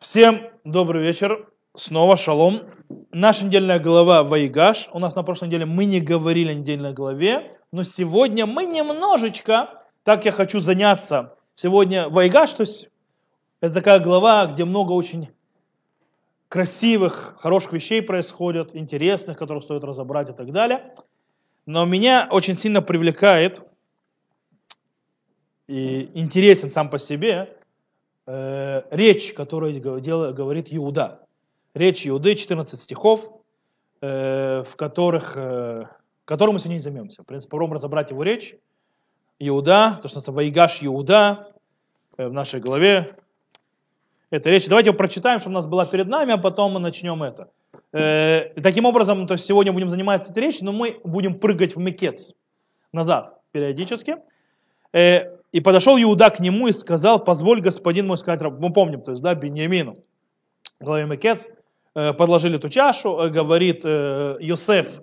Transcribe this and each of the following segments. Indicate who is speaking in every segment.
Speaker 1: Всем добрый вечер. Снова шалом. Наша недельная глава Вайгаш. У нас на прошлой неделе мы не говорили о недельной главе, но сегодня мы немножечко, так я хочу заняться. Сегодня Вайгаш, то есть это такая глава, где много очень красивых, хороших вещей происходят, интересных, которых стоит разобрать и так далее. Но меня очень сильно привлекает и интересен сам по себе э, речь, которую говорит Иуда. Речь Иуды, 14 стихов, э, в которых, э, которым мы сегодня займемся. В принципе, попробуем разобрать его речь. Иуда, то, что называется Вайгаш Иуда, э, в нашей главе. Это речь. Давайте его прочитаем, чтобы у нас была перед нами, а потом мы начнем это. Э, таким образом, то есть сегодня будем заниматься этой речью, но мы будем прыгать в Мекец назад периодически. Э, и подошел Иуда к нему и сказал, позволь господин мой сказать, мы помним, то есть, да, Беньямину, главе Мекец, э, подложили эту чашу, э, говорит э, Йосеф,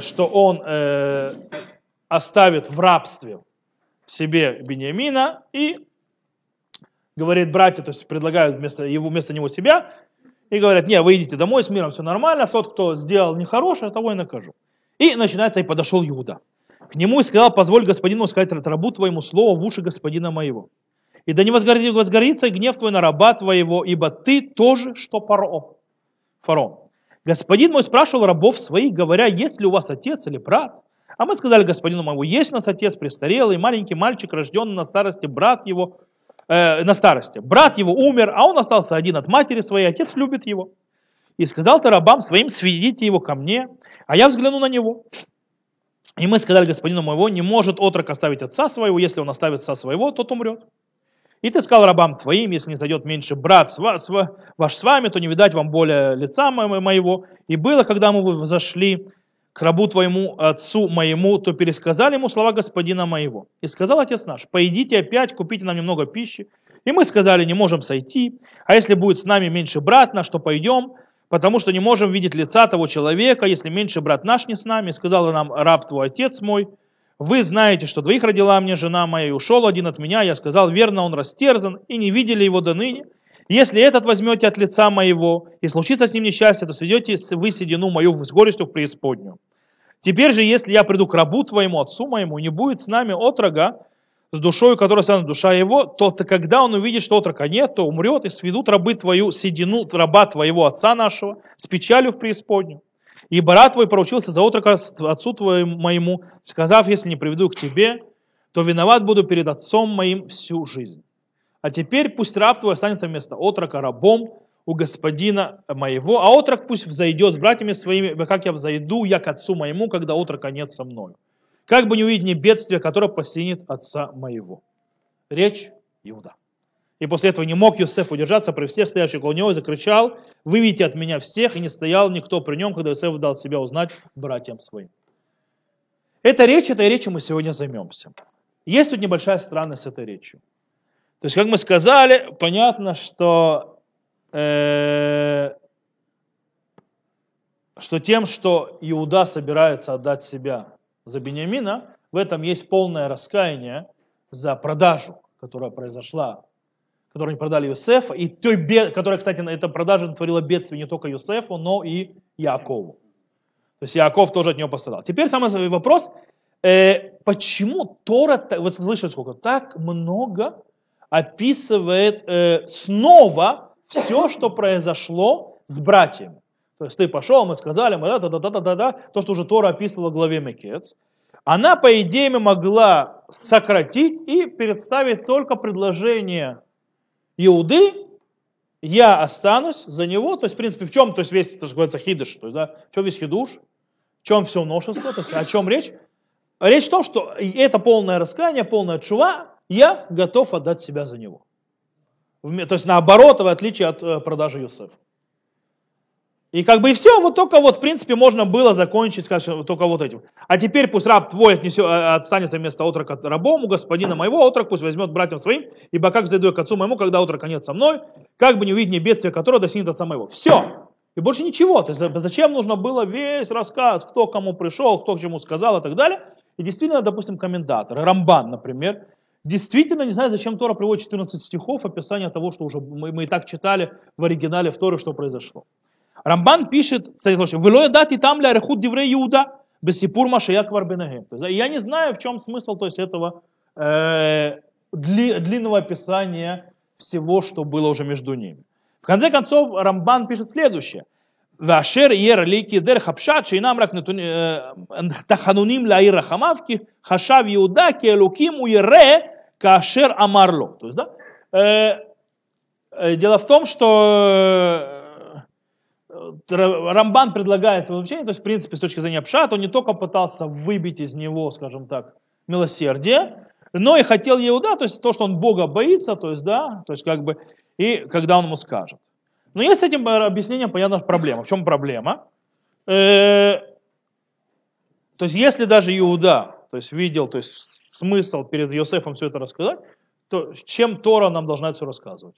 Speaker 1: что он оставит в рабстве себе Беньямина и говорит братья, то есть предлагают вместо, его, вместо него себя, и говорят, не, вы идите домой, с миром все нормально, тот, кто сделал нехорошее, того и накажу. И начинается, и подошел Иуда к нему и сказал, позволь господину сказать рабу твоему слово в уши господина моего. И да не возгорится гнев твой на раба твоего, ибо ты тоже, что паро. Фарон. Господин мой спрашивал рабов своих, говоря, есть ли у вас отец или брат? А мы сказали господину моему, есть у нас отец престарелый, маленький мальчик, рожденный на старости, брат его, э, на старости. Брат его умер, а он остался один от матери своей, отец любит его. И сказал ты рабам своим, сведите его ко мне, а я взгляну на него. И мы сказали господину моего, не может отрок оставить отца своего, если он оставит отца своего, тот умрет. И ты сказал рабам твоим, если не зайдет меньше брат с вас, ваш с вами, то не видать вам более лица моего. И было, когда мы зашли к рабу твоему, отцу моему, то пересказали ему слова господина моего. И сказал отец наш, пойдите опять, купите нам немного пищи. И мы сказали, не можем сойти, а если будет с нами меньше брат наш, то пойдем, потому что не можем видеть лица того человека, если меньше брат наш не с нами. Сказал нам раб твой, отец мой, вы знаете, что двоих родила мне жена моя, и ушел один от меня. Я сказал, верно, он растерзан, и не видели его до ныне. Если этот возьмете от лица моего, и случится с ним несчастье, то сведете вы седину мою с горестью в преисподнюю. Теперь же, если я приду к рабу твоему, отцу моему, не будет с нами отрога, с душой, которая станет душа его, то -то, когда он увидит, что отрока нет, то умрет, и сведут рабы твою седину, раба твоего отца нашего, с печалью в преисподнюю. И брат твой поручился за отрока отцу твоему моему, сказав, если не приведу к тебе, то виноват буду перед отцом моим всю жизнь. А теперь пусть раб твой останется вместо отрока рабом у господина моего, а отрок пусть взойдет с братьями своими, как я взойду я к отцу моему, когда отрока нет со мною как бы не увидеть не бедствие, которое постигнет отца моего. Речь Иуда. И после этого не мог Юсеф удержаться при всех стоящих около него и закричал, выведите от меня всех, и не стоял никто при нем, когда Юсеф дал себя узнать братьям своим. Эта речь, этой речью мы сегодня займемся. Есть тут небольшая странность с этой речью. То есть, как мы сказали, понятно, что, э, что тем, что Иуда собирается отдать себя за Бениамина, в этом есть полное раскаяние за продажу, которая произошла, которую они продали Юсефа, и той, которая, кстати, эта продажа натворила бедствие не только Юсефу, но и Якову. То есть Яков тоже от него пострадал. Теперь самый вопрос, э, почему Тора, вот слышали сколько, так много описывает э, снова все, что произошло с братьями. То есть ты пошел, мы сказали, мы да, да, да, да, да, да, то, что уже Тора описывала в главе Мекец, она, по идее, могла сократить и представить только предложение Иуды, я останусь за него, то есть, в принципе, в чем, то есть, весь, так сказать, хидыш, то есть, да, в чем весь хидуш, в чем все новшество, то есть, о чем речь? Речь в том, что это полное раскаяние, полная чува, я готов отдать себя за него. То есть, наоборот, в отличие от э, продажи Юсефа. И как бы и все, вот только вот в принципе можно было закончить, скажем, только вот этим. А теперь пусть раб твой отнесет, э, отстанется вместо отрока рабому, господина моего, отрок пусть возьмет братьям своим, ибо как зайду я к отцу моему, когда отрока нет со мной, как бы не увидеть мне которое достигнет отца моего. Все. И больше ничего. То есть зачем нужно было весь рассказ, кто кому пришел, кто к чему сказал и так далее. И действительно, допустим, комментатор, Рамбан, например, Действительно, не знаю, зачем Тора приводит 14 стихов описания того, что уже мы, мы и так читали в оригинале в Торе, что произошло. Рамбан пишет, кстати, слушай, «Велоя дати там ля рехут диврей Иуда, бесипур машия кварбенагем». Я не знаю, в чем смысл то есть, этого э, дли, длинного описания всего, что было уже между ними. В конце концов, Рамбан пишет следующее. Вашер ер лики дер хапшат, шейнам рак э, тахануним лаир хамавки, хашав Иуда келуким уере кашер амарло. То есть, да? Э, э, дело в том, что Рамбан предлагает свое учение, то есть, в принципе, с точки зрения Пшат, он не только пытался выбить из него, скажем так, милосердие, но и хотел Иуда, то есть то, что он Бога боится, то есть, да, то есть как бы, и когда он ему скажет. Но есть с этим объяснением понятна проблема. В чем проблема? Э, то есть если даже Иуда, то есть видел, то есть смысл перед Иосифом все это рассказать, то чем Тора нам должна это все рассказывать?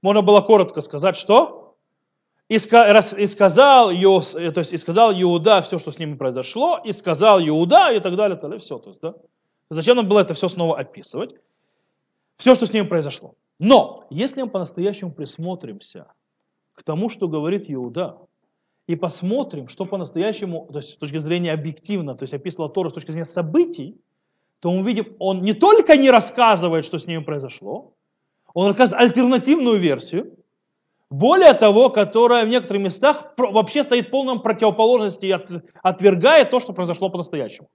Speaker 1: Можно было коротко сказать, что? И, сказал, Иос, то есть, и сказал Иуда все, что с ними произошло, и сказал Иуда, и так далее, и так далее, все. То есть, да? Зачем нам было это все снова описывать? Все, что с ним произошло. Но, если мы по-настоящему присмотримся к тому, что говорит Иуда, и посмотрим, что по-настоящему, то есть с точки зрения объективно, то есть описывала Тора с точки зрения событий, то мы видим, он не только не рассказывает, что с ним произошло, он рассказывает альтернативную версию, более того, которая в некоторых местах вообще стоит в полном противоположности и отвергает то, что произошло по-настоящему.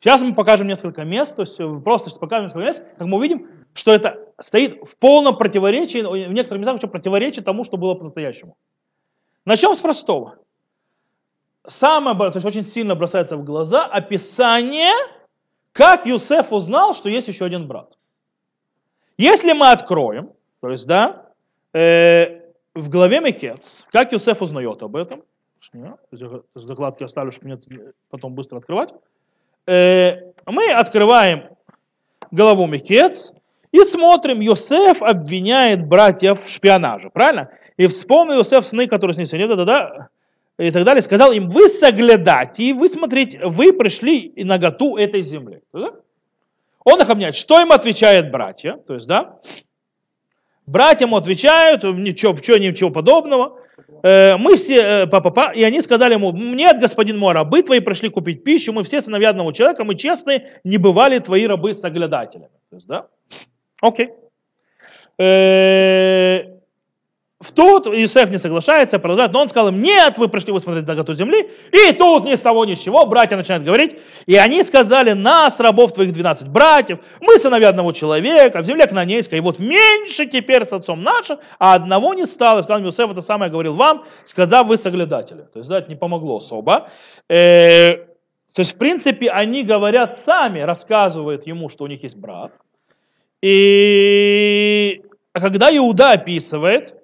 Speaker 1: Сейчас мы покажем несколько мест, то есть э, просто покажем несколько мест, как мы увидим, что это стоит в полном противоречии, в некоторых местах еще противоречит тому, что было по-настоящему. Начнем с простого. Самое, то есть очень сильно бросается в глаза описание, как Юсеф узнал, что есть еще один брат. Если мы откроем, то есть, да, э, в главе Мекец, как Юсеф узнает об этом, закладки оставлю, чтобы мне потом быстро открывать, Э, мы открываем голову Мекец и смотрим, Йосеф обвиняет братьев в шпионаже, правильно? И вспомнил Йосеф сны, которые с ним сегодня, да, да, и так далее, сказал им, вы соглядайте, вы смотрите, вы пришли и наготу этой земли. Да? Он их обвиняет. Что им отвечает братья? То есть, да, братья ему отвечают, ничего, ничего, ничего подобного. Э, мы все, папа, э, и они сказали ему, нет, господин мой, рабы твои пришли купить пищу, мы все сыновья одного человека, мы честные, не бывали твои рабы с оглядателями. То есть, да? Окей. Э, в тот Иосиф не соглашается, продолжает, но он сказал им, нет, вы пришли вы смотреть земли. И тут ни с того ни с чего братья начинают говорить. И они сказали, нас, рабов твоих 12 братьев, мы сыновья одного человека, в земле Кнанейской, и вот меньше теперь с отцом нашим, а одного не стало. И сказал Иосиф, это самое говорил вам, сказав, вы соглядатели. То есть, да, это не помогло особо. Э, то есть, в принципе, они говорят сами, рассказывают ему, что у них есть брат. И когда Иуда описывает,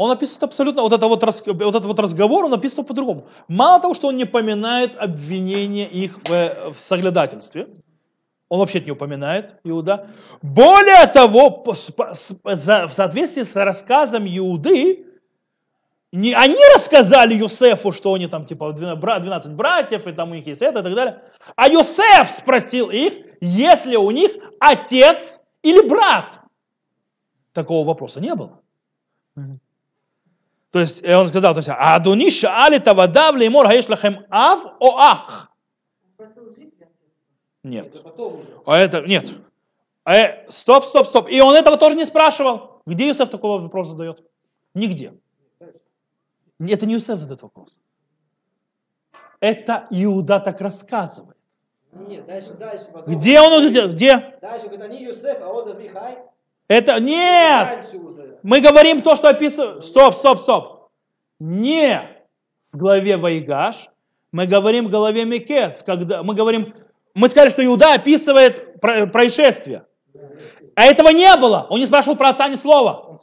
Speaker 1: он описывает абсолютно, вот, это вот, вот этот вот разговор, он описывает по-другому. Мало того, что он не поминает обвинение их в, в соглядательстве, он вообще не упоминает Иуда. Более того, в соответствии с рассказом Иуды, не они рассказали Юсефу, что они там типа 12 братьев, и там у них есть это и так далее. А Юсеф спросил их, есть ли у них отец или брат. Такого вопроса не было. То есть он сказал, то есть, Адуни шаали тавадав леймор хаеш лахем ав о ах. Нет. А это, нет. Э, стоп, стоп, стоп. И он этого тоже не спрашивал. Где Юсеф такого вопроса задает? Нигде. Это не Юсеф задает вопрос. Это Иуда так рассказывает. Нет, дальше, дальше. Где он? Где? Дальше, говорит, они Юсеф, а он Авихай. Это нет! Мы говорим то, что описывает. Стоп, стоп, стоп. Не в главе Вайгаш, мы говорим в главе Мекец, когда мы говорим, мы сказали, что Иуда описывает происшествие. А этого не было. Он не спрашивал про отца ни слова.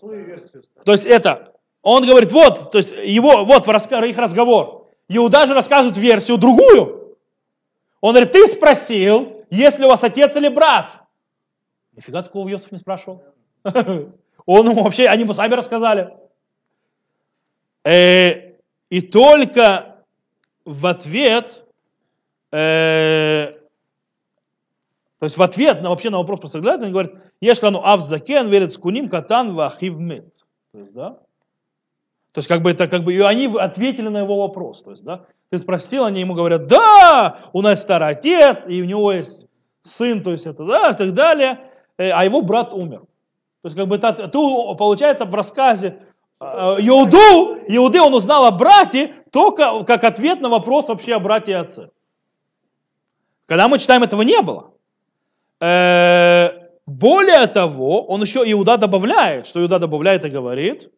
Speaker 1: То есть это, он говорит, вот, то есть его, вот их разговор. Иуда же рассказывает версию другую. Он говорит, ты спросил, есть ли у вас отец или брат. Нифига такого Йосиф не спрашивал. Он ему вообще, они ему сами рассказали. Э, и только в ответ э, То есть в ответ на вообще на вопрос про соглядатели, они говорят, если оно авзакен, верит скуним, катан, вахив мед. То есть, да? То есть, как бы это, как бы, и они ответили на его вопрос. То есть, да? Ты спросил, они ему говорят, да, у нас старый отец, и у него есть сын, то есть это, да, и так далее, э, а его брат умер. То есть, как бы, ты, получается, в рассказе э, Иуду, Иуды, он узнал о брате только как ответ на вопрос вообще о брате и отце. Когда мы читаем, этого не было. Э, более того, он еще Иуда добавляет, что Иуда добавляет и говорит,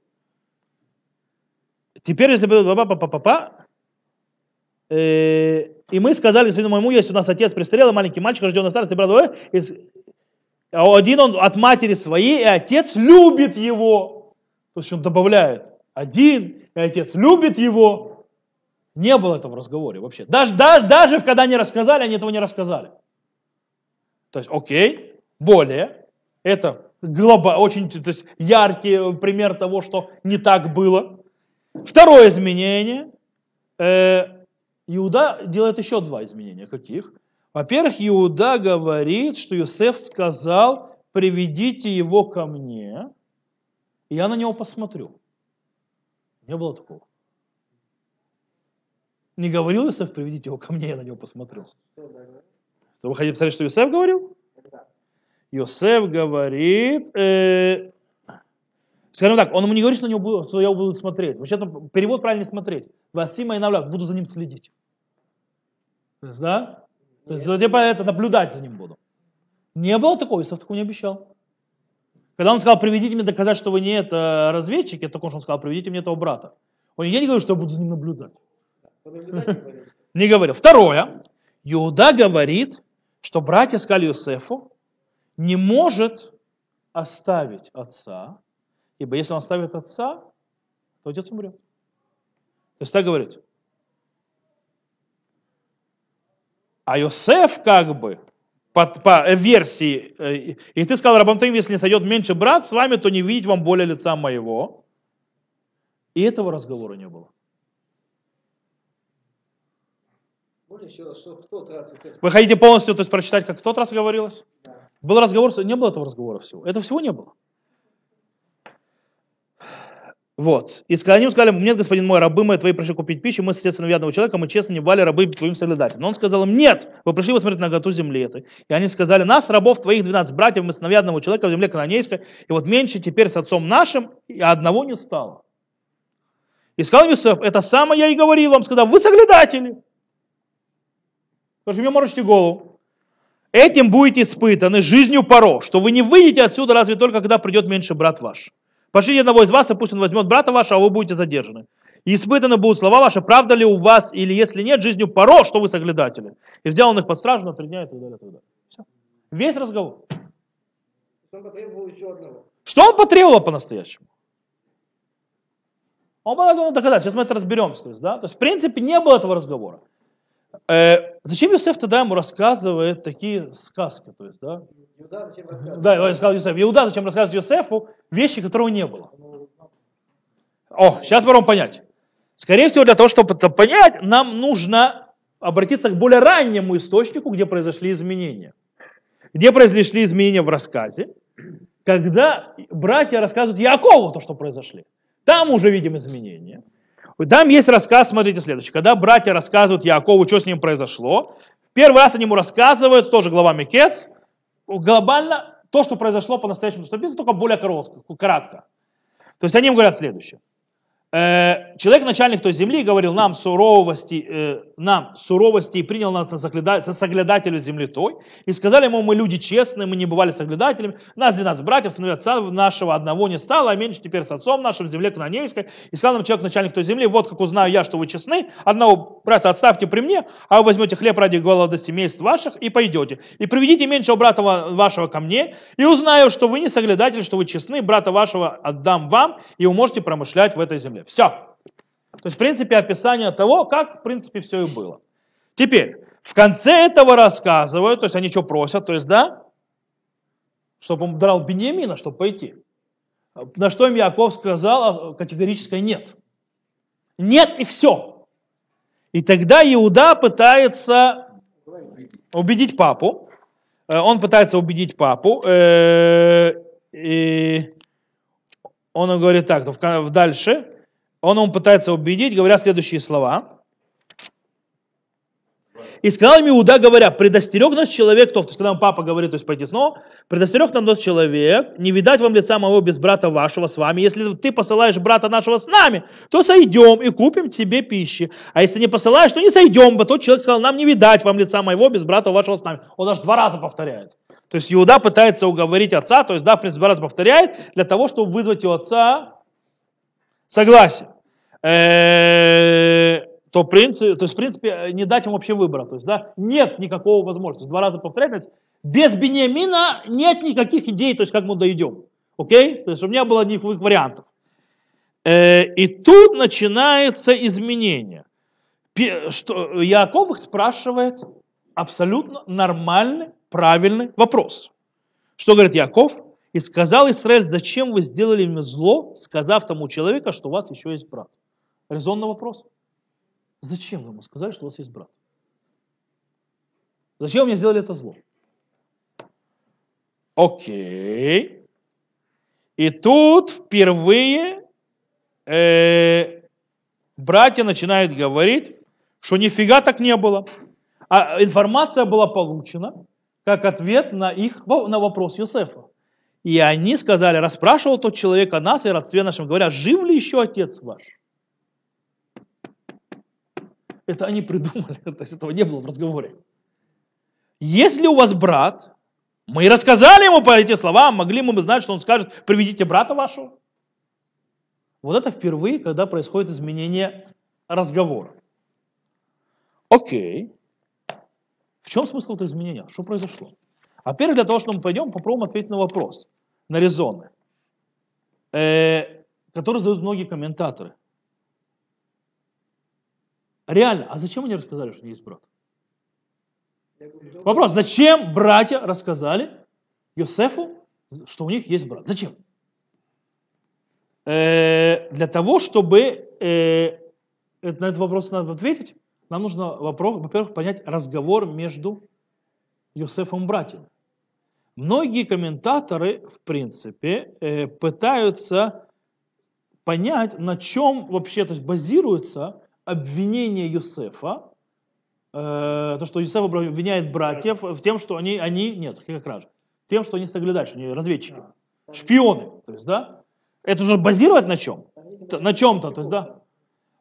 Speaker 1: теперь, если бы папа, папа, папа, и мы сказали господину моему, есть у нас отец престарелый, маленький мальчик, рожденный старости, брат, а один он от матери своей, и отец любит его. То есть он добавляет, один, и отец любит его. Не было этого в разговоре вообще. Даже, даже, даже когда они рассказали, они этого не рассказали. То есть, окей, более, это глоба, очень то есть, яркий пример того, что не так было. Второе изменение. Э, Иуда делает еще два изменения. Каких? Во-первых, Иуда говорит, что Иосиф сказал, приведите его ко мне, и я на него посмотрю. Не было такого. Не говорил Иосиф, приведите его ко мне, я на него посмотрю. Вы хотите посмотреть, что Иосиф говорил? Иосиф говорит, э, скажем так, он ему не говорит, что, на него, что я буду смотреть. Вообще-то перевод правильно смотреть. Васима и Навляк, буду за ним следить. Да? То есть, типа, это наблюдать за ним буду. Не было такого, Исав такого не обещал. Когда он сказал, приведите мне доказать, что вы не это разведчики, это он сказал, приведите мне этого брата. Он, я не говорю, что я буду за ним наблюдать. Не говорил. Второе. Иуда говорит, что братья сказали Юсефу, не может оставить отца, ибо если он оставит отца, то отец умрет. То есть так говорит. А Йосеф как бы, по, по версии, э, и ты сказал рабам твоим, если не сойдет меньше брат с вами, то не видеть вам более лица моего. И этого разговора не было. Вы хотите полностью то есть, прочитать, как в тот раз говорилось? Да. Был разговор, не было этого разговора всего. Этого всего не было. Вот. И сказали, они сказали, нет, господин мой, рабы мои твои пришли купить пищу, мы средства вядного человека, мы честно не бали рабы твоим соглядателям. Но он сказал им, нет, вы пришли посмотреть на готу земли этой. И они сказали, нас, рабов твоих 12 братьев, мы сыновья человека в земле кананейской, и вот меньше теперь с отцом нашим, и одного не стало. И сказал Иосиф, это самое я и говорил вам, сказал, вы соглядатели. Потому что мне морочите голову. Этим будете испытаны жизнью поро, что вы не выйдете отсюда разве только, когда придет меньше брат ваш. Пошлите одного из вас, и пусть он возьмет брата вашего, а вы будете задержаны. И испытаны будут слова ваши, правда ли у вас, или если нет, жизнью поро, что вы соглядатели. И взял он их под стражу на три дня и так далее. И так далее. Все. Весь разговор. Он потребовал еще одного. Что он потребовал по-настоящему? Он был доказать. Сейчас мы это разберемся. То есть, да? то есть, в принципе, не было этого разговора. Э, зачем Иосиф тогда ему рассказывает такие сказки? То есть, да? Иуда зачем рассказывает? Да, я сказал Иосиф. Иуда зачем рассказывать Иосифу вещи, которого не было? О, сейчас можем понять. Скорее всего, для того, чтобы это понять, нам нужно обратиться к более раннему источнику, где произошли изменения. Где произошли изменения в рассказе, когда братья рассказывают Якову то, что произошли. Там уже видим изменения. Там есть рассказ, смотрите, следующий. Когда братья рассказывают Якову, что с ним произошло, первый раз они ему рассказывают, тоже глава Мекец, глобально то, что произошло по-настоящему, что написано, только более коротко, кратко. То есть они им говорят следующее. Э, человек, начальник той земли, говорил нам суровости, э, нам суровости и принял нас на соглядателю земли той. И сказали ему, мы люди честные, мы не бывали соглядателями. Нас 12 братьев, сыновей отца нашего одного не стало, а меньше теперь с отцом нашим в земле Кананейской. И сказал нам человек, начальник той земли, вот как узнаю я, что вы честны, одного брата отставьте при мне, а вы возьмете хлеб ради голода семейств ваших и пойдете. И приведите меньшего брата вашего ко мне, и узнаю, что вы не соглядатели, что вы честны, брата вашего отдам вам, и вы можете промышлять в этой земле земле. Все. То есть, в принципе, описание того, как, в принципе, все и было. Теперь, в конце этого рассказывают, то есть они что просят, то есть, да, чтобы он драл Беньямина, чтобы пойти. На что им Яков сказал категорическое нет. Нет и все. И тогда Иуда пытается убедить папу, Э, он пытается убедить папу, э, и он говорит так, дальше, он ему пытается убедить, говоря следующие слова. И сказал им Иуда, говоря, предостерег нас человек, то, есть когда папа говорит, то есть пойти снова, предостерег нам тот человек, не видать вам лица моего без брата вашего с вами. Если ты посылаешь брата нашего с нами, то сойдем и купим тебе пищи. А если не посылаешь, то не сойдем бы. Тот человек сказал, нам не видать вам лица моего без брата вашего с нами. Он аж два раза повторяет. То есть Иуда пытается уговорить отца, то есть да, в принципе, два раза повторяет, для того, чтобы вызвать у отца согласие. Э, то, принцип, то есть, в принципе, не дать ему вообще выбора. То есть, да, нет никакого возможности. Два раза повторять, без Бениамина нет никаких идей, то есть, как мы дойдем. Окей? То есть, у меня было никаких вариантов. Э, и тут начинается изменение. Что Яков их спрашивает абсолютно нормальный, правильный вопрос. Что говорит Яков? И сказал Израиль, зачем вы сделали мне зло, сказав тому человеку, что у вас еще есть брат? Резонный вопрос. Зачем вы ему сказали, что у вас есть брат? Зачем мне сделали это зло? Окей. И тут впервые э, братья начинают говорить, что нифига так не было. А информация была получена как ответ на их на вопрос Юсефа. И они сказали, расспрашивал тот человек о нас и родстве нашем, говоря, жив ли еще отец ваш? Это они придумали, то есть этого не было в разговоре. Если у вас брат, мы рассказали ему по эти слова, могли мы бы знать, что он скажет, приведите брата вашего. Вот это впервые, когда происходит изменение разговора. Окей. В чем смысл этого изменения? Что произошло? А первое, для того, чтобы мы пойдем, попробуем ответить на вопрос, на резоны, э, которые задают многие комментаторы. Реально, а зачем они рассказали, что есть брат? Вопрос, зачем братья рассказали Йосефу, что у них есть брат? Зачем? Э, для того, чтобы э, на этот вопрос надо ответить, нам нужно, во-первых, понять разговор между Йосефом и братьями. Многие комментаторы, в принципе, э, пытаются понять, на чем вообще то есть, базируется обвинение Юсефа, э, то, что Юсеф обвиняет братьев в тем, что они, они нет, как раз, тем, что они соглядали, что они разведчики, шпионы, то есть, да, это уже базировать на чем? На чем-то, то есть, да.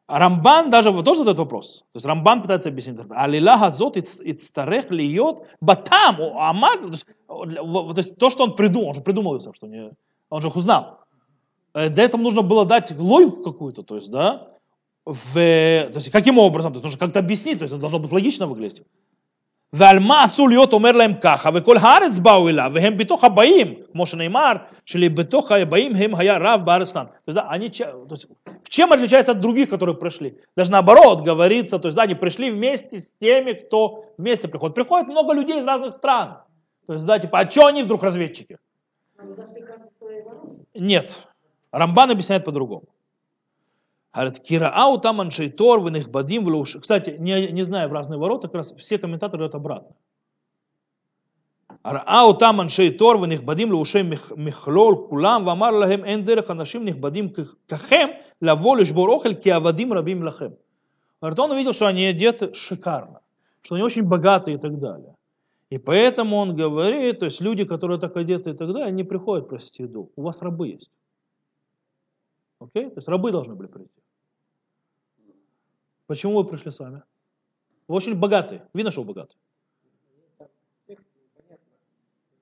Speaker 1: Рамбан даже тоже задает вопрос. То есть Рамбан пытается объяснить. Алила газот ицтарех льет батам, амад. То есть то, что он придумал, он же придумал, что не, он же их узнал. Э, для этого нужно было дать логику какую-то, то есть, да, в, то есть каким образом, то есть нужно как-то объяснить, то есть это должно быть логично выглядеть. ועל מה עשו להיות אומר להם ככה, וכל הארץ באו אליו, והם בתוך הבאים, כמו שנאמר, שבתוך הבאים הם היה רב בארץ כאן. В чем отличается от других, которые пришли? Даже наоборот говорится, то есть да, они пришли вместе с теми, кто вместе приходит. Приходит много людей из разных стран. То есть, да, типа, а что они вдруг разведчики? Нет. Рамбан объясняет по-другому. Говорит, кираау там аншейтор, бадим Кстати, не, не знаю, в разные ворота, как раз все комментаторы говорят обратно. ראו אותם אנשי תור ונכבדים לאושי מכלול כולם ואמר להם אין דרך אנשים נכבדים ככם לבוא לשבור אוכל כי עבדים רבים לכם. Говорит, он увидел, что они одеты шикарно, что они очень богатые и так далее. И поэтому он говорит, то есть люди, которые так одеты и так далее, они приходят просить еду. У вас рабы есть. Окей? То есть рабы должны были прийти. Почему вы пришли с вами? Вы очень богатые. Видно, что вы богатые.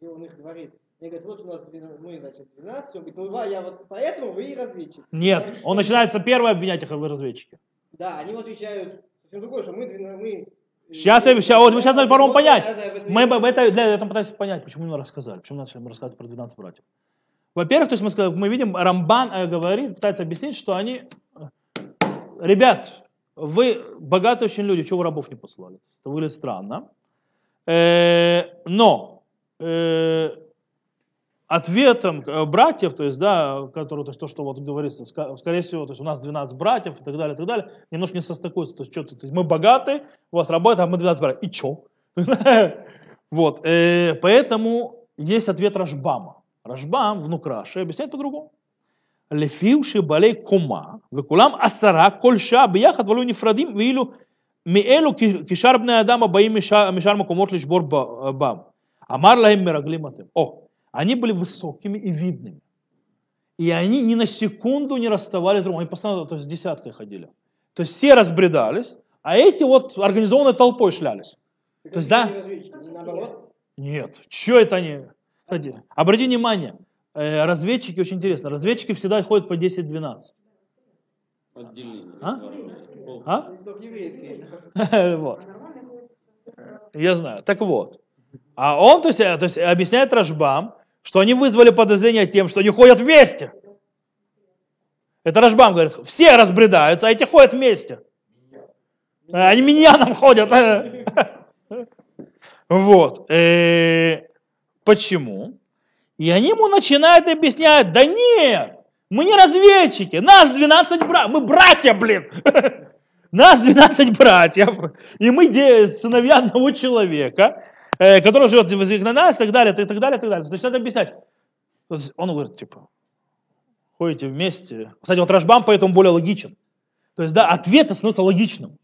Speaker 2: Где он их говорит. Мне говорят, вот у нас мы, значит, 12, он говорит, ну я вот поэтому вы и разведчики.
Speaker 1: Нет, говорю, он начинается первый обвинять их, вы разведчики.
Speaker 2: Да, они отвечают совсем другое, что мы, мы
Speaker 1: Сейчас, сейчас, вот мы сейчас попробуем понять. Мы это, для этого пытаемся понять, почему мы рассказали, почему начали рассказывать про 12 братьев. Во-первых, то есть мы, мы видим, Рамбан э, говорит, пытается объяснить, что они, э, ребят, вы богатые очень люди, чего вы рабов не послали? Это выглядит странно. Э, но Э, ответом э, братьев, то есть, да, которые, то, есть, то, что вот говорится, скорее всего, то есть у нас 12 братьев и так далее, и так далее, немножко не состыкуется, то есть, что то есть, мы богаты, у вас работа, а мы 12 братьев, и чё? Вот, э, поэтому есть ответ Рашбама. Рашбам, внук Раши, объясняет по-другому. Лефивши балей кума, векулам асара кольша бияхат валю нефрадим вилю миэлу кишарбная бне адама баим мишар макомот лишбор бам. Амарла лаим мираглиматым. О, они были высокими и видными. И они ни на секунду не расставались друг Они постоянно то есть, с десяткой ходили. То есть все разбредались, а эти вот организованной толпой шлялись. Так то есть, да? Нет, что это они? Кстати, обрати внимание, э, разведчики очень интересно. Разведчики всегда ходят по 10-12. А? А? вот. Я знаю. Так вот. А он, то есть, э, то есть объясняет Рашбам, что они вызвали подозрение тем, что они ходят вместе. Это Рашбам говорит, все разбредаются, а эти ходят вместе. Э, Они миньяном ходят. Вот. Э, Почему? И они ему начинают объяснять, да нет, мы не разведчики, нас 12 братьев, мы братья, блин. Нас 12 братьев, и мы сыновья одного человека, э, который живет на нас, и так далее, и так далее, и так далее. То есть надо объяснять. Есть он говорит, типа, ходите вместе. Кстати, вот Рашбам поэтому более логичен. То есть, да, ответ становится логичным.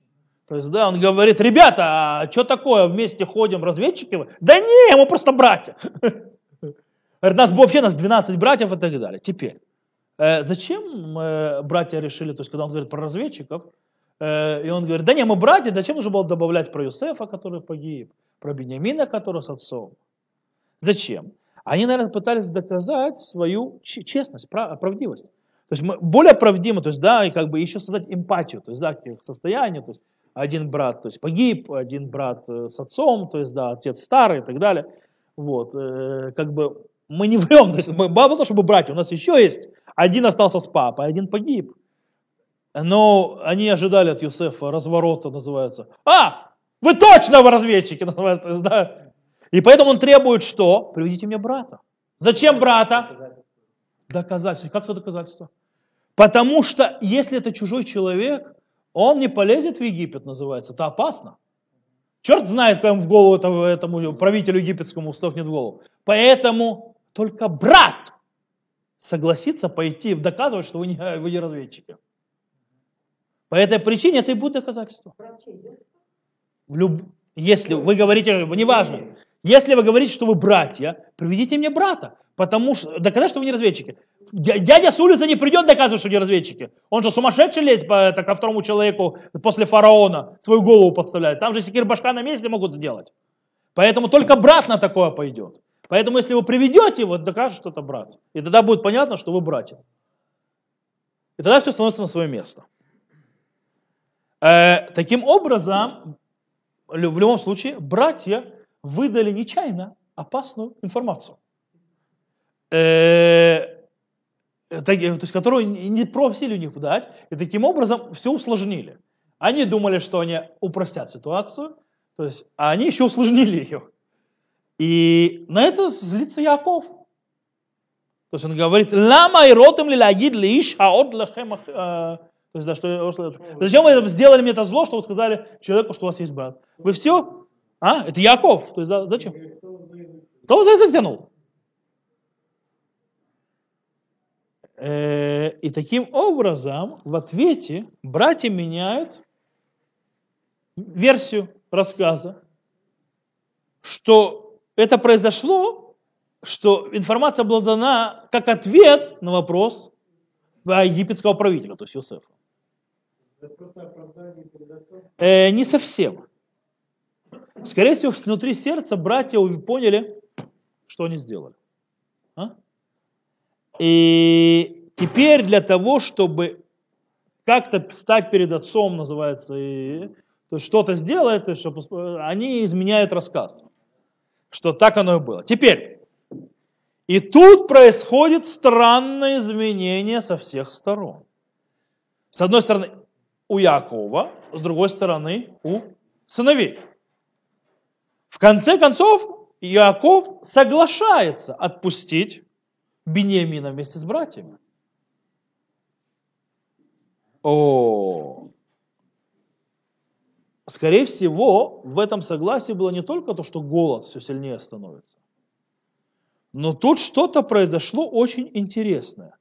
Speaker 1: То есть, да, он говорит, ребята, а что такое, вместе ходим, разведчики? вы?» Да не, мы просто братья. Говорит, нас вообще, нас 12 братьев и так далее. Теперь, э, зачем э, братья решили, то есть, когда он говорит про разведчиков, и он говорит, да не, мы братья, зачем нужно было добавлять про Юсефа, который погиб, про Бениамина, который с отцом? Зачем? Они, наверное, пытались доказать свою честность, прав- правдивость. То есть мы более правдимо, то есть, да, и как бы еще создать эмпатию, то есть, да, к их состоянию, то есть, один брат, то есть, погиб, один брат э, с отцом, то есть, да, отец старый и так далее. Вот, э, как бы мы не врем, то есть, мы, мало того, чтобы братья, у нас еще есть, один остался с папой, один погиб. Но они ожидали от Юсефа разворота, называется. А, вы точно вы разведчики, называется, да. И поэтому он требует что? Приведите мне брата. Зачем брата? Доказательство. Как это доказательство? Потому что если это чужой человек, он не полезет в Египет, называется. Это опасно. Черт знает, как в голову этому, этому правителю египетскому стукнет в голову. Поэтому только брат согласится пойти доказывать, что вы не, вы не разведчики. По этой причине это и будет доказательство. Люб- Если вы говорите, неважно, если вы говорите, что вы братья, приведите мне брата, потому что доказать, что вы не разведчики. Дя- Дядя с улицы не придет доказывать, что не разведчики. Он же сумасшедший лезть по, это, ко второму человеку после фараона, свою голову подставляет. Там же секир башка на месте могут сделать. Поэтому только брат на такое пойдет. Поэтому если вы приведете его, докажет, что это брат. И тогда будет понятно, что вы братья. И тогда все становится на свое место. Э, таким образом, в любом случае, братья выдали нечаянно опасную информацию, э, так- то есть, которую не просили у них дать, и таким образом все усложнили. Они думали, что они упростят ситуацию, то есть, а они еще усложнили ее. И на это злится Яков. То есть он говорит, лама и ротом ли лагид ли иш аот лахем ах-» э, То есть, да, что, что- зачем вы сделали мне это зло, что вы сказали человеку, что у вас есть брат? Вы все? А? Это Яков. То есть, да, зачем? Кто вас за язык тянул? Э, И таким образом в ответе братья меняют версию рассказа, что это произошло, что информация была дана как ответ на вопрос египетского правителя, то есть Иосифа. Э, не совсем. Скорее всего, внутри сердца братья поняли, что они сделали. А? И теперь для того, чтобы как-то стать перед отцом, называется, и, что-то сделать, есть чтобы, они изменяют рассказ. Что так оно и было. Теперь, и тут происходит странное изменение со всех сторон. С одной стороны, у Якова, с другой стороны, у сыновей. В конце концов, Яков соглашается отпустить Бениамина вместе с братьями. О, скорее всего, в этом согласии было не только то, что голод все сильнее становится, но тут что-то произошло очень интересное.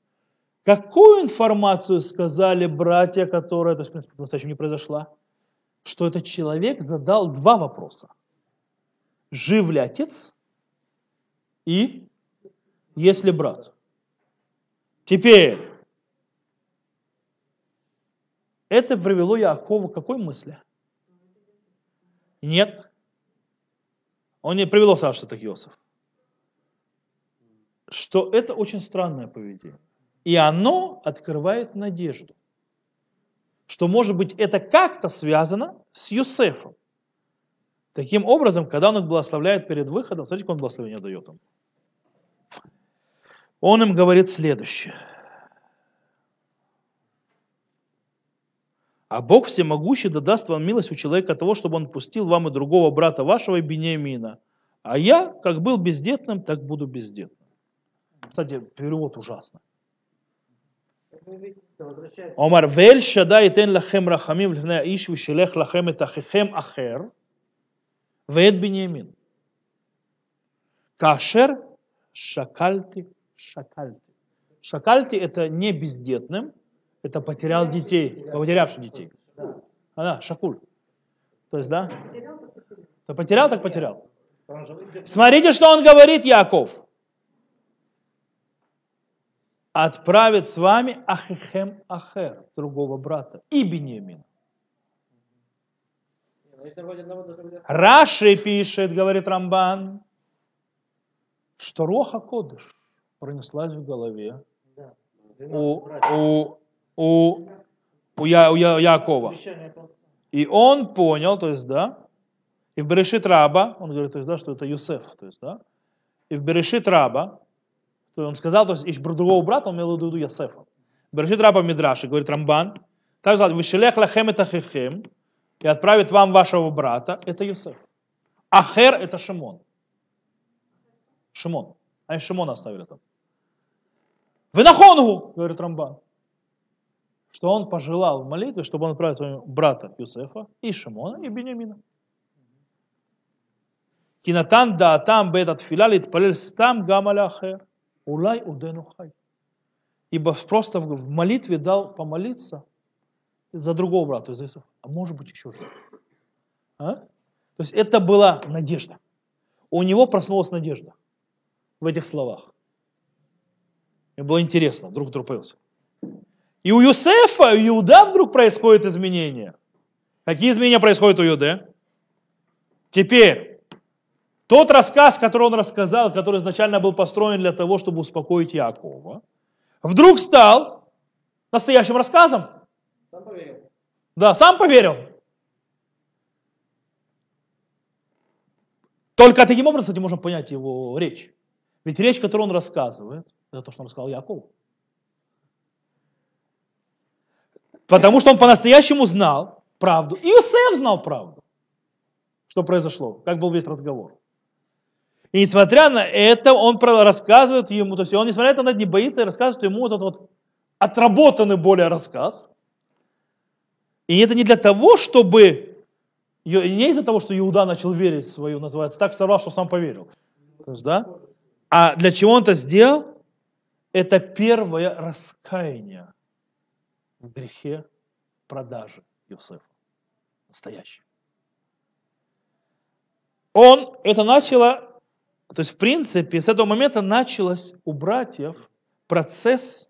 Speaker 1: Какую информацию сказали братья, которая, то есть, в принципе, по-настоящему не произошла? Что этот человек задал два вопроса. Жив ли отец? И есть ли брат? Теперь, это привело Якову к какой мысли? Нет. Он не привело Саша так Иосиф. Что это очень странное поведение. И оно открывает надежду. Что, может быть, это как-то связано с Юсефом. Таким образом, когда он их благословляет перед выходом, смотрите, как он благословение дает им. Он им говорит следующее. А Бог всемогущий да даст вам милость у человека того, чтобы он пустил вам и другого брата вашего, Бениамина. А я, как был бездетным, так буду бездетным. Кстати, перевод ужасный. Омар, вель шада итен лахем рахамим львна иш вишелех лахем это хихем ахер, вед бенемин. Кашер шакальти шакальти. Шакальти это не бездетным, это потерял детей, потерявший детей. А да, шакуль. То есть, да? Потерял, так потерял. Смотрите, что он говорит, Яков отправит с вами Ахихем Ахер, другого брата, и Бениамина. Раши пишет, говорит Рамбан, что Роха Кодыш пронеслась в голове у, у, у, у, Я, у Я, Якова. И он понял, то есть, да, и в Берешит Раба, он говорит, то есть, да, что это Юсеф, то есть, да, и в Берешит Раба, то он сказал, то есть, ищ другого брата, он имел в виду Йосефа. Берешит Раба Мидраши, говорит Рамбан, так сказал, «Вишелех лахем это хехем», и отправит вам вашего брата, это Йосеф. Ахер это Шимон. Шимон. Они Шимона оставили там. Вы нахонгу, говорит Рамбан. Что он пожелал в молитве, чтобы он отправил своего брата Юсефа и Шимона и Бениамина. Кинатан да там бет отфиля литпалель стам гамаля ахер. Улай удену хай. Ибо просто в молитве дал помолиться за другого брата, за Исафа. А может быть еще жив. А? То есть это была надежда. У него проснулась надежда в этих словах. И было интересно, вдруг вдруг появился. И у Юсефа, и у Иуда вдруг происходят изменения. Какие изменения происходят у Иуды? Теперь, тот рассказ, который он рассказал, который изначально был построен для того, чтобы успокоить Якова, вдруг стал настоящим рассказом.
Speaker 2: Сам поверил.
Speaker 1: Да, сам поверил. Только таким образом, кстати, можем понять его речь. Ведь речь, которую он рассказывает, это то, что он рассказал Якову. Потому что он по-настоящему знал правду. И Иосиф знал правду. Что произошло, как был весь разговор. И несмотря на это, он рассказывает ему, то есть он, несмотря на это, не боится и рассказывает ему вот этот вот отработанный более рассказ. И это не для того, чтобы, не из-за того, что Иуда начал верить в свою, называется, так сорвал, что сам поверил. То есть, да? А для чего он это сделал? Это первое раскаяние в грехе продажи Иосифа. Настоящее. Он это начало то есть, в принципе, с этого момента началось у братьев процесс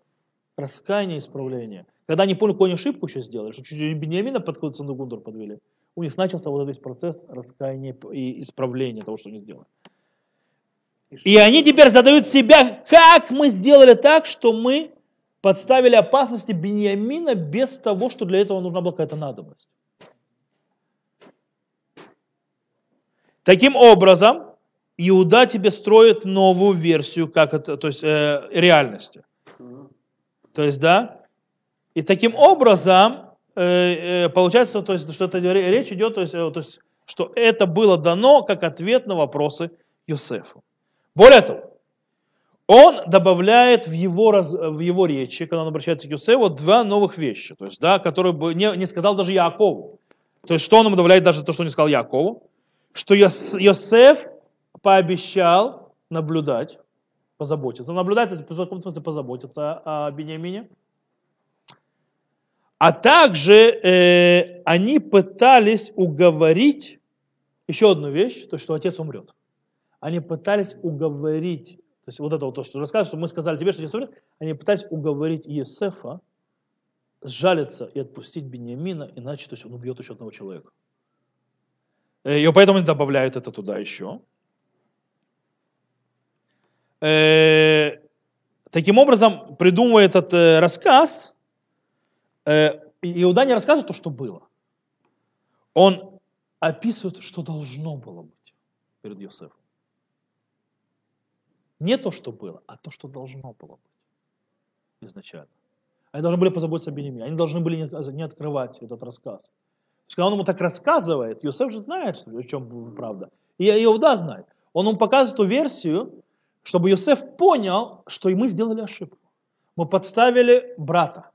Speaker 1: раскаяния и исправления. Когда они поняли, какую они ошибку еще сделали, что чуть Бениамина под Гундур подвели, у них начался вот этот процесс раскаяния и исправления того, что они сделали. И они теперь задают себя, как мы сделали так, что мы подставили опасности Бениамина без того, что для этого нужна была какая-то надобность. Таким образом, Иуда тебе строит новую версию как это, то есть, э, реальности. То есть, да. И таким образом э, э, получается, то есть, что это речь идет, то есть, э, то есть, что это было дано как ответ на вопросы Йосефу. Более того, он добавляет в его, раз, в его речи, когда он обращается к Йосефу, два новых вещи, то есть, да, которые бы не, не сказал даже Якову. То есть, что он ему добавляет даже то, что не сказал Якову? Что Йос- Йосеф пообещал наблюдать, позаботиться. Наблюдать, это в каком смысле позаботиться о Бениамине. А также э, они пытались уговорить еще одну вещь, то, что отец умрет. Они пытались уговорить, то есть вот это вот то, что рассказывают, что мы сказали тебе, что отец умрет, они пытались уговорить Иосифа сжалиться и отпустить Бениамина, иначе то есть он убьет еще одного человека. Э, И поэтому они добавляют это туда еще. Э, Таким образом, придумывая этот э, рассказ, э, Иуда не рассказывает то, что было. Он описывает, что должно было быть перед Йосефом. Не то, что было, а то, что должно было быть изначально. Они должны были позаботиться о Бенемине. Они должны были не открывать этот рассказ. То есть, когда он ему так рассказывает, Йосеф же знает, что, в чем правда. И Иуда знает. Он ему показывает ту версию, чтобы Йосеф понял, что и мы сделали ошибку. Мы подставили брата.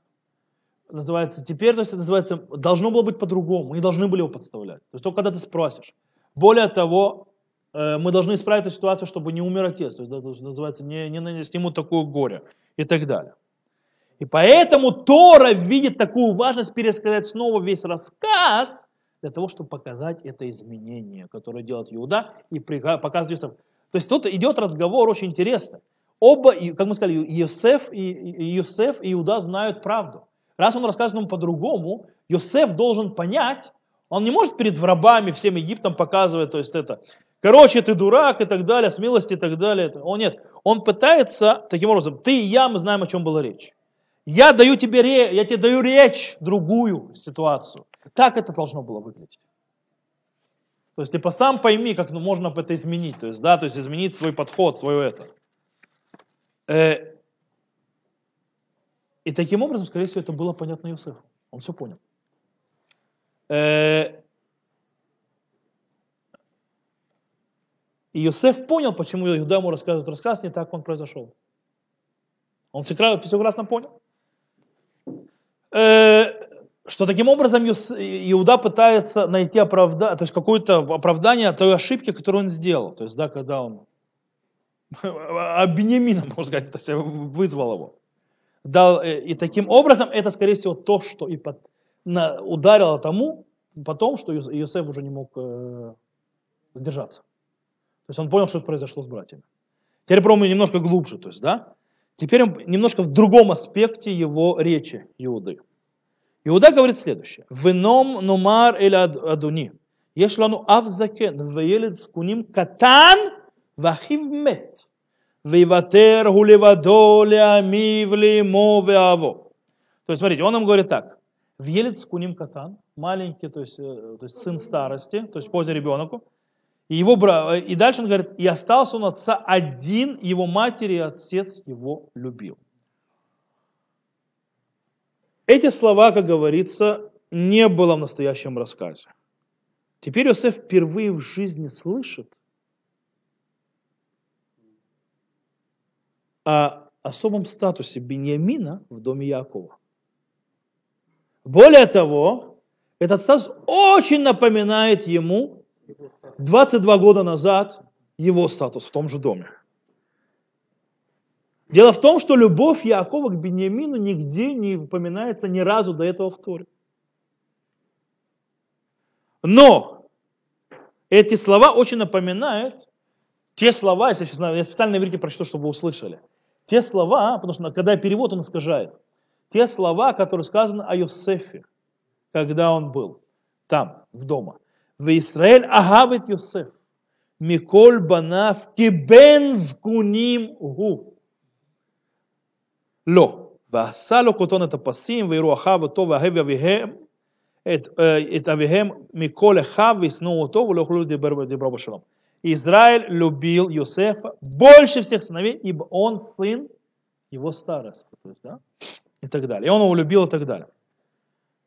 Speaker 1: Называется теперь, то есть называется, должно было быть по-другому. Мы не должны были его подставлять. То есть только когда ты спросишь. Более того, э, мы должны исправить эту ситуацию, чтобы не умер отец. То есть называется, не, не нанести ему такое горе и так далее. И поэтому Тора видит такую важность пересказать снова весь рассказ, для того, чтобы показать это изменение, которое делает Иуда и показывает Иосиф. То есть тут идет разговор очень интересный. Оба, как мы сказали, Иосиф и, Иосиф и Иуда знают правду. Раз он рассказывает нам по-другому, Иосиф должен понять, он не может перед рабами всем Египтом показывать, то есть это, короче, ты дурак и так далее, смелости и так далее. Он нет, он пытается таким образом, ты и я, мы знаем, о чем была речь. Я даю тебе, я тебе даю речь, другую ситуацию. Так это должно было выглядеть. То есть, типа, сам пойми, как ну, можно это изменить. То есть, да, то есть изменить свой подход, свое это. Э, и таким образом, скорее всего, это было понятно Иосифу. Он все понял. Э, и Иосиф понял, почему Иуда ему рассказывает рассказ, не так он произошел. Он все кра- все прекрасно понял. Что таким образом Иуда пытается найти оправдание, то есть какое-то оправдание той ошибки, которую он сделал. То есть, да, когда он а можно сказать, то есть вызвал его. Дал, э, и таким образом это, скорее всего, то, что и под- на- ударило тому, потом, что Иос- Иосиф уже не мог э, сдержаться. То есть он понял, что это произошло с братьями. Теперь пробуем немножко глубже, то есть, да? Теперь немножко в другом аспекте его речи Иуды. Иуда говорит следующее. «Веном нумар или адуни, ешлану авзакен, веелед скуним катан, вахив мет, виватер гулевадо леами мове аво. То есть, смотрите, он нам говорит так. Вьелец куним катан, маленький, то есть, э, то есть сын старости, то есть поздний ребенок. И, его, бра... Э, и дальше он говорит, и остался он отца один, его матери и отец его любил. Эти слова, как говорится, не было в настоящем рассказе. Теперь Иосиф впервые в жизни слышит о особом статусе Беньямина в доме Якова. Более того, этот статус очень напоминает ему 22 года назад его статус в том же доме. Дело в том, что любовь Якова к Бениамину нигде не упоминается ни разу до этого в Торе. Но эти слова очень напоминают те слова, если честно, я специально на иврите прочту, чтобы вы услышали. Те слова, потому что когда перевод он искажает, те слова, которые сказаны о Йосефе, когда он был там, в дома. В Израиль агавит Йосеф, миколь банав кибен зкуним гу לא, ועשה לו כותונת הפסים, ויראו אחיו אותו ואהב אביהם, את, אה, את אביהם מכל אחיו, וישנאו אותו, ולא יוכלו לדבר דיברו בשלום. Израиль любил Йосефа больше всех сыновей, ибо он сын его старости. То есть, да? И так далее. И он его любил и так далее.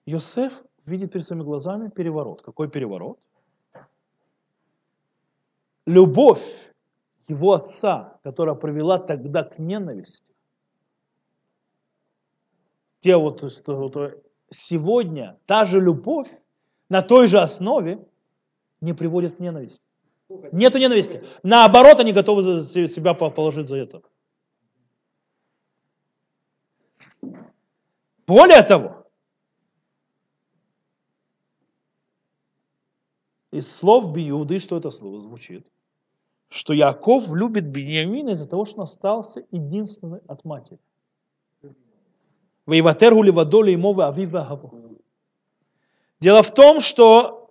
Speaker 1: Йосеф видит перед своими глазами переворот. Какой переворот? Любовь его отца, которая привела тогда к ненависти, те вот, то есть, то- то сегодня та же любовь на той же основе не приводит к ненависти. Нету ненависти. Наоборот, они готовы за се- себя по- положить за это. Более того, из слов Биуды, что это слово звучит? Что Яков любит Бениамина из-за того, что он остался единственный от матери. Вейватергу ливадоли ему авива гаву. Дело в том, что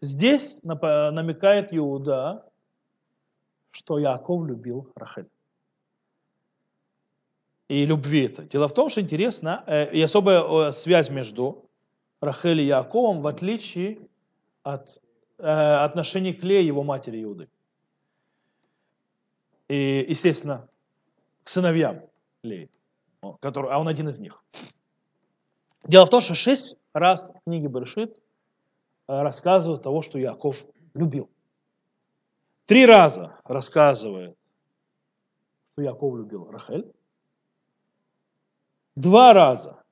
Speaker 1: здесь намекает Иуда, что Яков любил Рахель. И любви это. Дело в том, что интересно, и особая связь между Рахель и Яковом, в отличие от отношений к Лее, его матери Иуды. И, естественно, к сыновьям Леи, который, а он один из них. Дело в том, что шесть раз в книге Бершит э, рассказывают того, что Яков любил. Три раза рассказывает, что Яков любил Рахель. Два раза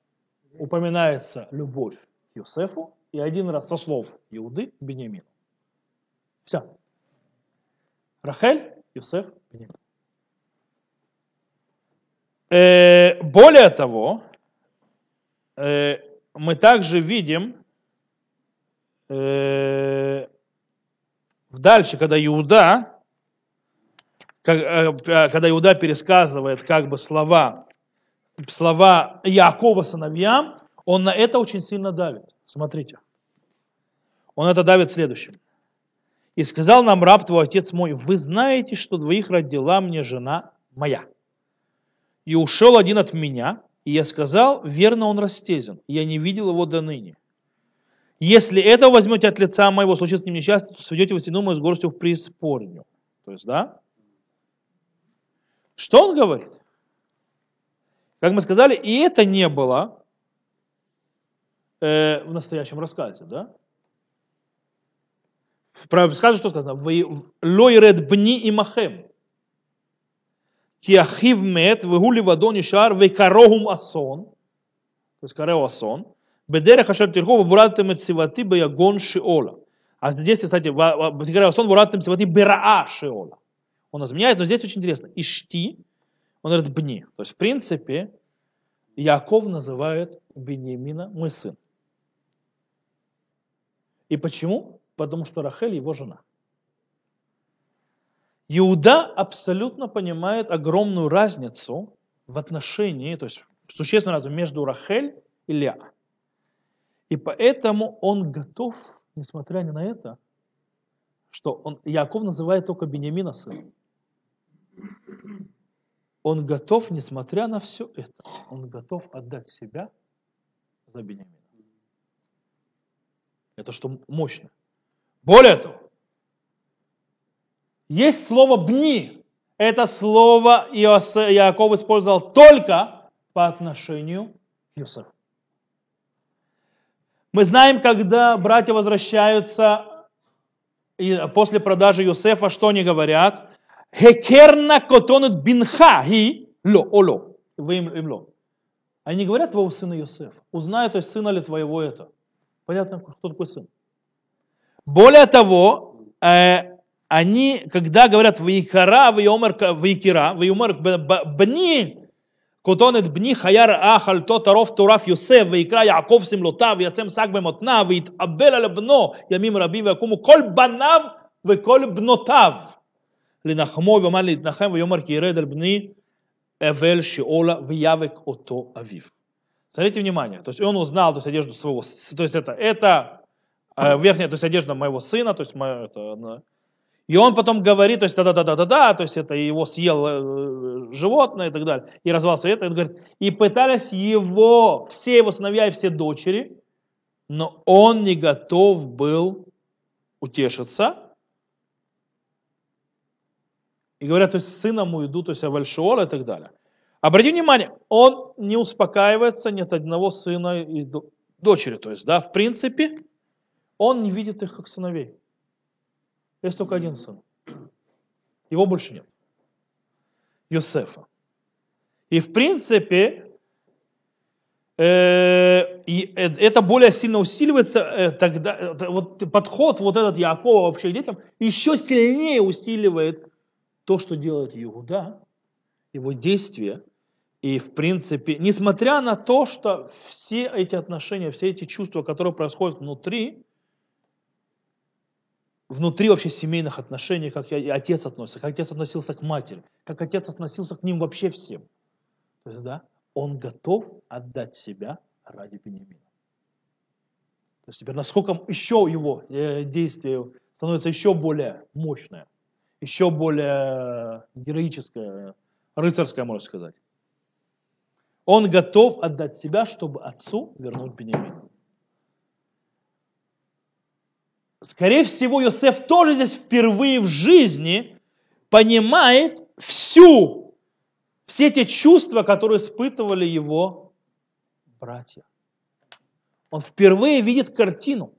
Speaker 1: упоминается любовь к Йосефу, и один раз со слов Иуды Бениамину. Все. Рахель, Йосеф, Бениамин. Э, более того, э, мы также видим э, дальше, когда Иуда, когда Иуда пересказывает как бы слова, слова Якова сыновьям, он на это очень сильно давит. Смотрите. Он это давит следующим. И сказал нам раб твой, отец мой, вы знаете, что двоих родила мне жена моя. И ушел один от меня, и я сказал, верно он растезен, я не видел его до ныне. Если это возьмете от лица моего, случится с ним несчастье, то сведете вы мою с горстью в преисподнюю. То есть, да? Что он говорит? Как мы сказали, и это не было э, в настоящем рассказе, да? В рассказе что сказано? Лойред бни и махем. Ки ахив мет, вегу ливадон ишар, векарогум асон. То есть карео асон. Бедерех ашер тирху, вуратем цивати беягон шиола. А здесь, кстати, карео асон, вуратем цивати бераа шиола. Он изменяет, но здесь очень интересно. Ишти, он говорит бни. То есть, в принципе, Яков называет Бениамина мой сын. И почему? Потому что Рахель его жена. Иуда абсолютно понимает огромную разницу в отношении, то есть существенную разницу между Рахель и Леа. И поэтому он готов, несмотря ни на это, что он, Яков называет только Бениамина сыном. Он готов, несмотря на все это, он готов отдать себя за Бениамина. Это что мощно. Более того, есть слово «бни». Это слово Иосе- Яков использовал только по отношению к Иосифу. Мы знаем, когда братья возвращаются и после продажи Иосифа, что они говорят? Хекерна котонет бинха хи ло, оло. Им, ло. Они говорят твоего сына Иосиф. Узнай, то есть сына ли твоего это. Понятно, кто такой сын. Более того, э, они, когда говорят «Ваикара», «Ваиомер», «Ваикира», «Ваиомер», «Бни», כותונת בני חיי רעה חלתו טרוף טורף יוסף ויקרא יעקב שמלותיו וישם שק במותניו ויתאבל על בנו ימים רבים ויקומו כל בניו וכל בנותיו לנחמו ואמר להתנחם ויאמר כי ירד על בני אבל שאולה ויאבק אותו אביו. Смотрите внимание, то есть он узнал то есть, одежду своего, с- то есть это, это э, верхняя, то есть одежда моего сына, то есть моя, это, на- и он потом говорит, то есть да-да-да-да-да, то есть это его съел э, животное и так далее, и развал свет, и он говорит, и пытались его, все его сыновья и все дочери, но он не готов был утешиться. И говорят, то есть сыном уйду, то есть Авальшиор и так далее. Обратите внимание, он не успокаивается ни от одного сына и до- дочери. То есть, да, в принципе, он не видит их как сыновей. Есть только один сын. Его больше нет. Йосефа. И в принципе, Э, И э, это более сильно усиливается э, тогда, вот подход вот этот Якова вообще к детям еще сильнее усиливает то, что делает Иуда, его действия. И в принципе, несмотря на то, что все эти отношения, все эти чувства, которые происходят внутри, внутри вообще семейных отношений, как и отец относится, как отец относился к матери, как отец относился к ним вообще всем. То есть, да, он готов отдать себя ради Бенемина. То есть теперь насколько еще его э, действие становится еще более мощное, еще более героическое, рыцарское, можно сказать. Он готов отдать себя, чтобы отцу вернуть Бенемина. Скорее всего, Йосеф тоже здесь впервые в жизни понимает всю, все те чувства, которые испытывали его братья. Он впервые видит картину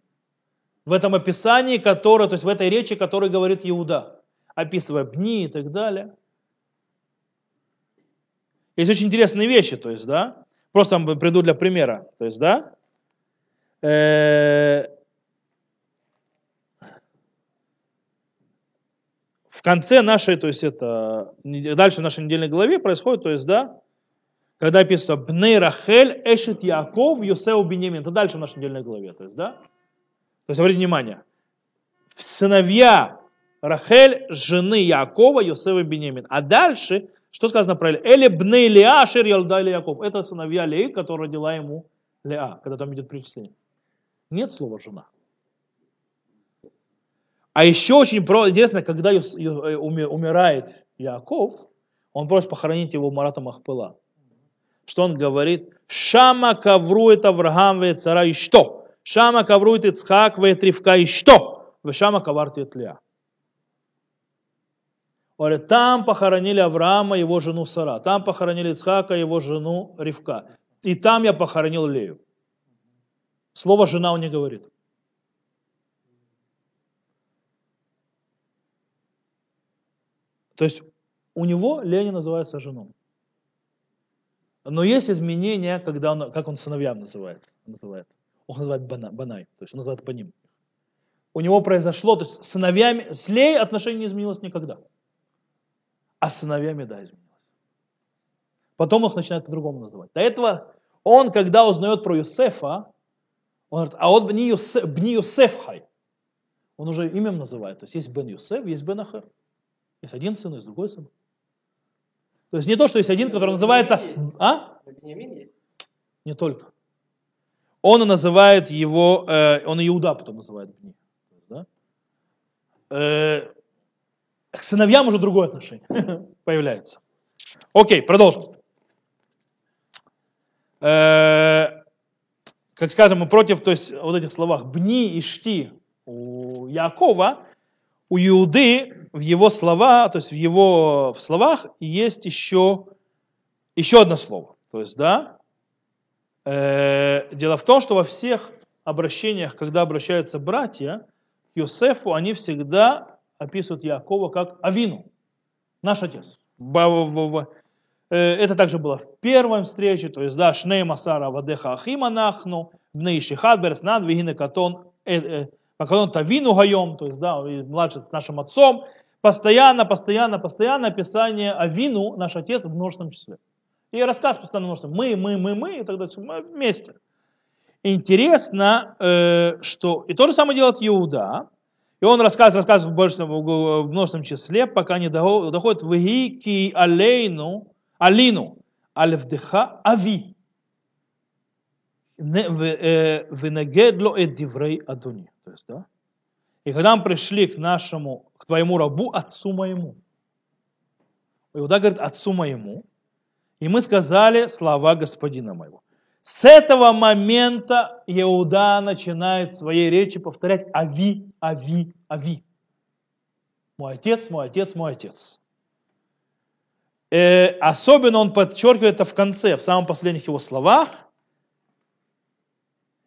Speaker 1: в этом описании, которое, то есть в этой речи, которой говорит Иуда, описывая бни и так далее. Есть очень интересные вещи, то есть, да, просто приду для примера, то есть, да, э, в конце нашей, то есть это, дальше в нашей недельной главе происходит, то есть, да, когда описано Бней Рахель, Эшет Яков, Йосеу Бенемин. Это дальше в нашей недельной главе, то есть, да? То есть, обратите внимание, сыновья Рахель, жены Якова, Йосева Бенемин. А дальше, что сказано про Эли? Эли Бней Леа, Шер Ялда Яков. Это сыновья Леи, которая родила ему Леа, когда там идет перечисление. Нет слова жена. А еще очень интересно, когда э, умирает Яков, он просит похоронить его Марата Махпыла. Что он говорит? Шама каврует Авраам ве цара и что? Шама каврует Ицхак ве Ривка и что? Ве шама кавартит Леа. Говорит, там похоронили Авраама, его жену Сара. Там похоронили Ицхака, его жену Ривка. И там я похоронил Лею. Слово жена он не говорит. То есть у него Лея называется женой. Но есть изменения, когда он, как он сыновьям называется, называет. Он называет бана, банай, то есть он называет ним. У него произошло, то есть с сыновьями, с Леей отношение не изменилось никогда. А с сыновьями, да, изменилось. Потом их начинают по-другому называть. До этого он, когда узнает про Юсефа, он говорит, а вот бни, Юсеф, бни Юсефхай. Он уже имем называет. То есть есть Бен Юсеф, есть Бен Ахер. Есть один сын, есть другой сын. То есть не то, что есть один, который называется... А? Не только. Он называет его, э, он Иуда потом называет. Да? Э, к сыновьям уже другое отношение появляется. Окей, продолжим. Э, как скажем, против то есть, вот этих словах «бни» и «шти» у Якова, у Иуды в его слова, то есть в его в словах есть еще, еще одно слово. То есть, да, э, дело в том, что во всех обращениях, когда обращаются братья к Йосефу, они всегда описывают Якова как Авину, наш отец. Э, это также было в первой встрече, то есть, да, Шней Масара Вадеха Ахима Нахну, Бней Шихад Берснад, Вигине Катон, Макалон Тавину Гайом, то есть, да, младший с нашим отцом, постоянно, постоянно, постоянно описание о вину наш отец в множественном числе. И рассказ постоянно множественном. Мы, мы, мы, мы, и так далее. Мы вместе. Интересно, э, что и то же самое делает Иуда. И он рассказывает, рассказывает в, в множественном числе, пока не доходит в Гики Алейну, Алину, Алевдеха Ави. Э, Венегедло эд диврей Адуни. Есть, да? И когда мы пришли к нашему, к твоему рабу, отцу моему. Иуда говорит, отцу моему. И мы сказали слова господина моего. С этого момента Иуда начинает в своей речи повторять «Ави, Ави, Ави». Мой отец, мой отец, мой отец. Э, особенно он подчеркивает это в конце, в самых последних его словах.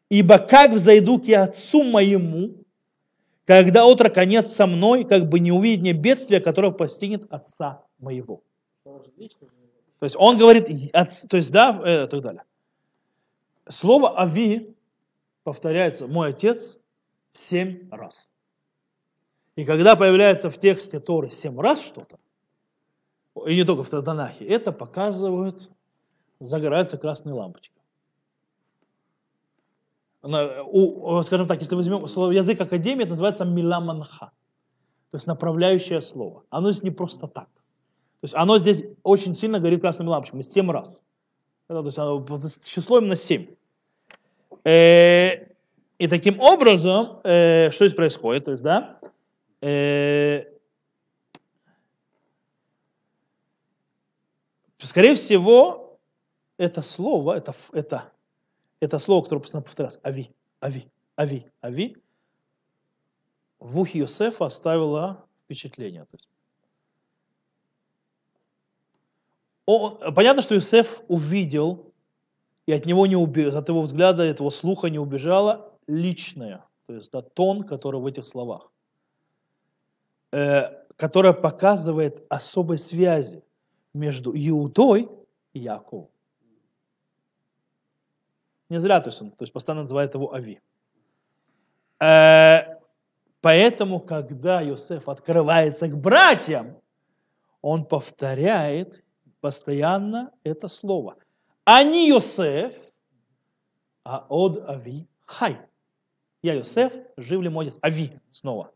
Speaker 1: «Ибо как взойду к отцу моему, когда отрок конец со мной, как бы не увидит мне бедствия, которое постигнет отца моего. То есть он говорит, то есть да, и так далее. слово «ави» повторяется «мой отец» семь раз. И когда появляется в тексте Торы семь раз что-то, и не только в Танахе, это показывает, загораются красные лампочки. У- скажем так, если возьмем слово, язык академии, это называется миламанха, то есть направляющее слово. Оно здесь не просто так. То есть оно здесь очень сильно горит красными лампочками, семь раз. Это, то есть оно, число именно семь. Э, и таким образом, э, что здесь происходит? То есть, да, э, скорее всего, это слово, это, это, это слово, которое постоянно повторялось, ави, ави, ави, ави, в ухе Йосефа оставило впечатление. То есть, он- понятно, что Йосеф увидел, и от него не уби- от его взгляда, этого слуха не убежало личное, то есть да, тон, который в этих словах, э, которая показывает особой связи между Иудой и Яковом. Не зря, то есть он то есть постоянно называет его Ави. Э, поэтому, когда Йосеф открывается к братьям, он повторяет постоянно это слово. А не Йосеф, а от Ави Хай. Я Йосеф, жив ли мой отец? Ави снова.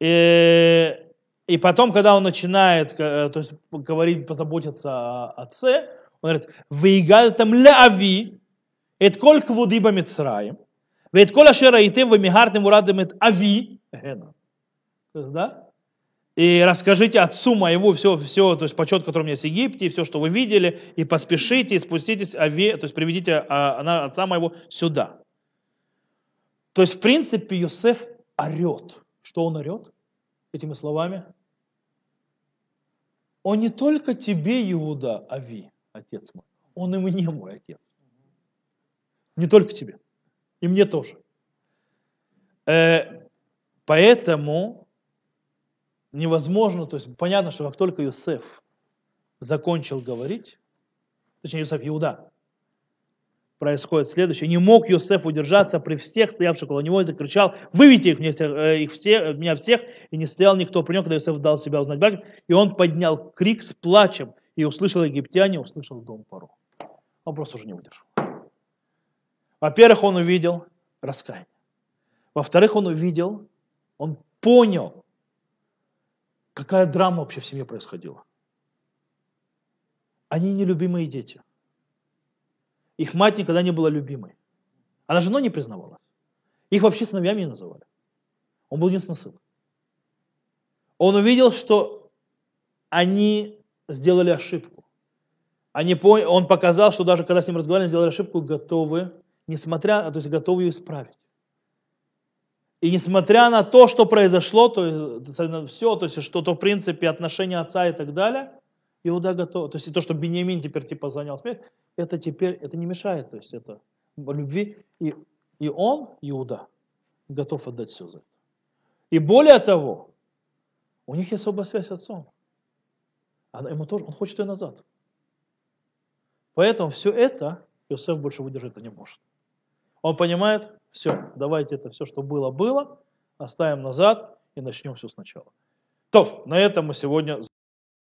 Speaker 1: И, и потом, когда он начинает э, то есть, говорить, позаботиться о отце, он говорит, «Вейгал там ля Ави, את כל כבודי במצרים, ואת כל אשר ראיתם ומיהרתם וראתם את אבי, הנה. То есть, да? И расскажите отцу моего все, все, то есть почет, который у меня есть в Египте, и все, что вы видели, и поспешите, и спуститесь, аве, то есть приведите а, она, отца моего сюда. То есть, в принципе, Йосеф орет. Что он орет этими словами? Он не только тебе, Иуда, Ави, отец мой, он и мне мой отец. Не только тебе. И мне тоже. Э, поэтому невозможно, то есть понятно, что как только Иосиф закончил говорить, точнее Иосиф Иуда, происходит следующее. Не мог Иосиф удержаться при всех стоявших около него и закричал, выведите их, мне всех, э, их все, меня всех, и не стоял никто при нем, когда Иосиф дал себя узнать братьям, и он поднял крик с плачем, и услышал египтяне, услышал дом Паро. Он просто уже не выдержал. Во-первых, он увидел раскаяние. Во-вторых, он увидел, он понял, какая драма вообще в семье происходила. Они нелюбимые дети. Их мать никогда не была любимой. Она женой не признавалась. Их вообще сыновьями не называли. Он был единственный сын. Он увидел, что они сделали ошибку. Они. Он показал, что даже когда с ним разговаривали, сделали ошибку, готовы, несмотря, то есть готовы ее исправить. И несмотря на то, что произошло, то есть, все, то есть что-то в принципе отношения отца и так далее, Иуда готов. То есть то, что Бениамин теперь типа занял смерть, это теперь это не мешает, то есть это любви. И, и он, Иуда, готов отдать все за это. И более того, у них есть особая связь с отцом. Она, ему тоже, он хочет ее назад. Поэтому все это Иосиф больше выдержать не может. Он понимает, все, давайте это все, что было, было, оставим назад и начнем все сначала. То, на этом мы сегодня